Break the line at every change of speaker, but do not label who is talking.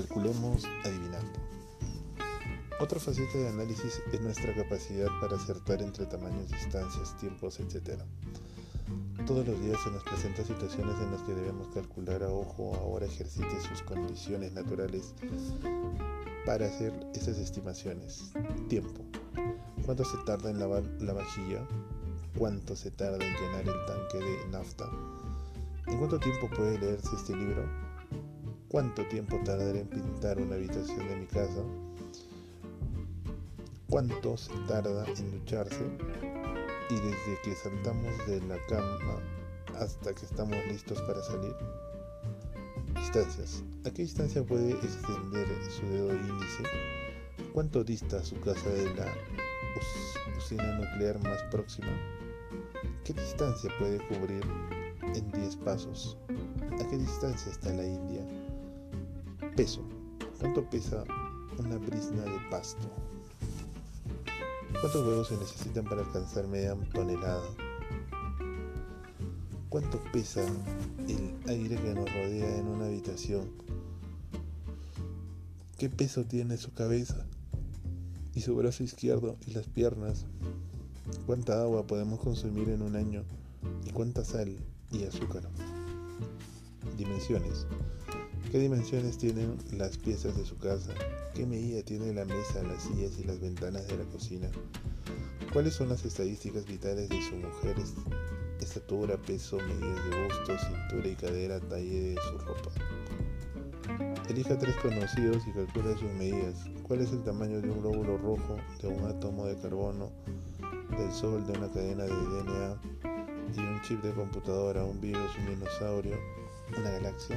estamos adivinando. Otra faceta de análisis es nuestra capacidad para acertar entre tamaños, distancias, tiempos, etc. Todos los días se nos presentan situaciones en las que debemos calcular a ojo ahora ejercite sus condiciones naturales para hacer esas estimaciones. Tiempo. ¿Cuánto se tarda en lavar la vajilla? ¿Cuánto se tarda en llenar el tanque de nafta? ¿En cuánto tiempo puede leerse este libro? ¿Cuánto tiempo tardaré en pintar una habitación de mi casa? ¿Cuánto se tarda en ducharse? Y desde que saltamos de la cama hasta que estamos listos para salir. Distancias. ¿A qué distancia puede extender su dedo índice? ¿Cuánto dista su casa de la usina nuclear más próxima? ¿Qué distancia puede cubrir en 10 pasos? ¿A qué distancia está la India? Peso. ¿Cuánto pesa una brisna de pasto? ¿Cuántos huevos se necesitan para alcanzar media tonelada? ¿Cuánto pesa el aire que nos rodea en una habitación? ¿Qué peso tiene su cabeza y su brazo izquierdo y las piernas? ¿Cuánta agua podemos consumir en un año? ¿Y cuánta sal y azúcar? Dimensiones. ¿Qué dimensiones tienen las piezas de su casa? ¿Qué medida tiene la mesa, las sillas y las ventanas de la cocina? ¿Cuáles son las estadísticas vitales de su mujer? Estatura, peso, medidas de busto, cintura y cadera, talle de su ropa. Elija tres conocidos y calcule sus medidas. ¿Cuál es el tamaño de un glóbulo rojo, de un átomo de carbono, del sol, de una cadena de DNA y un chip de computadora, un virus, un dinosaurio, una galaxia?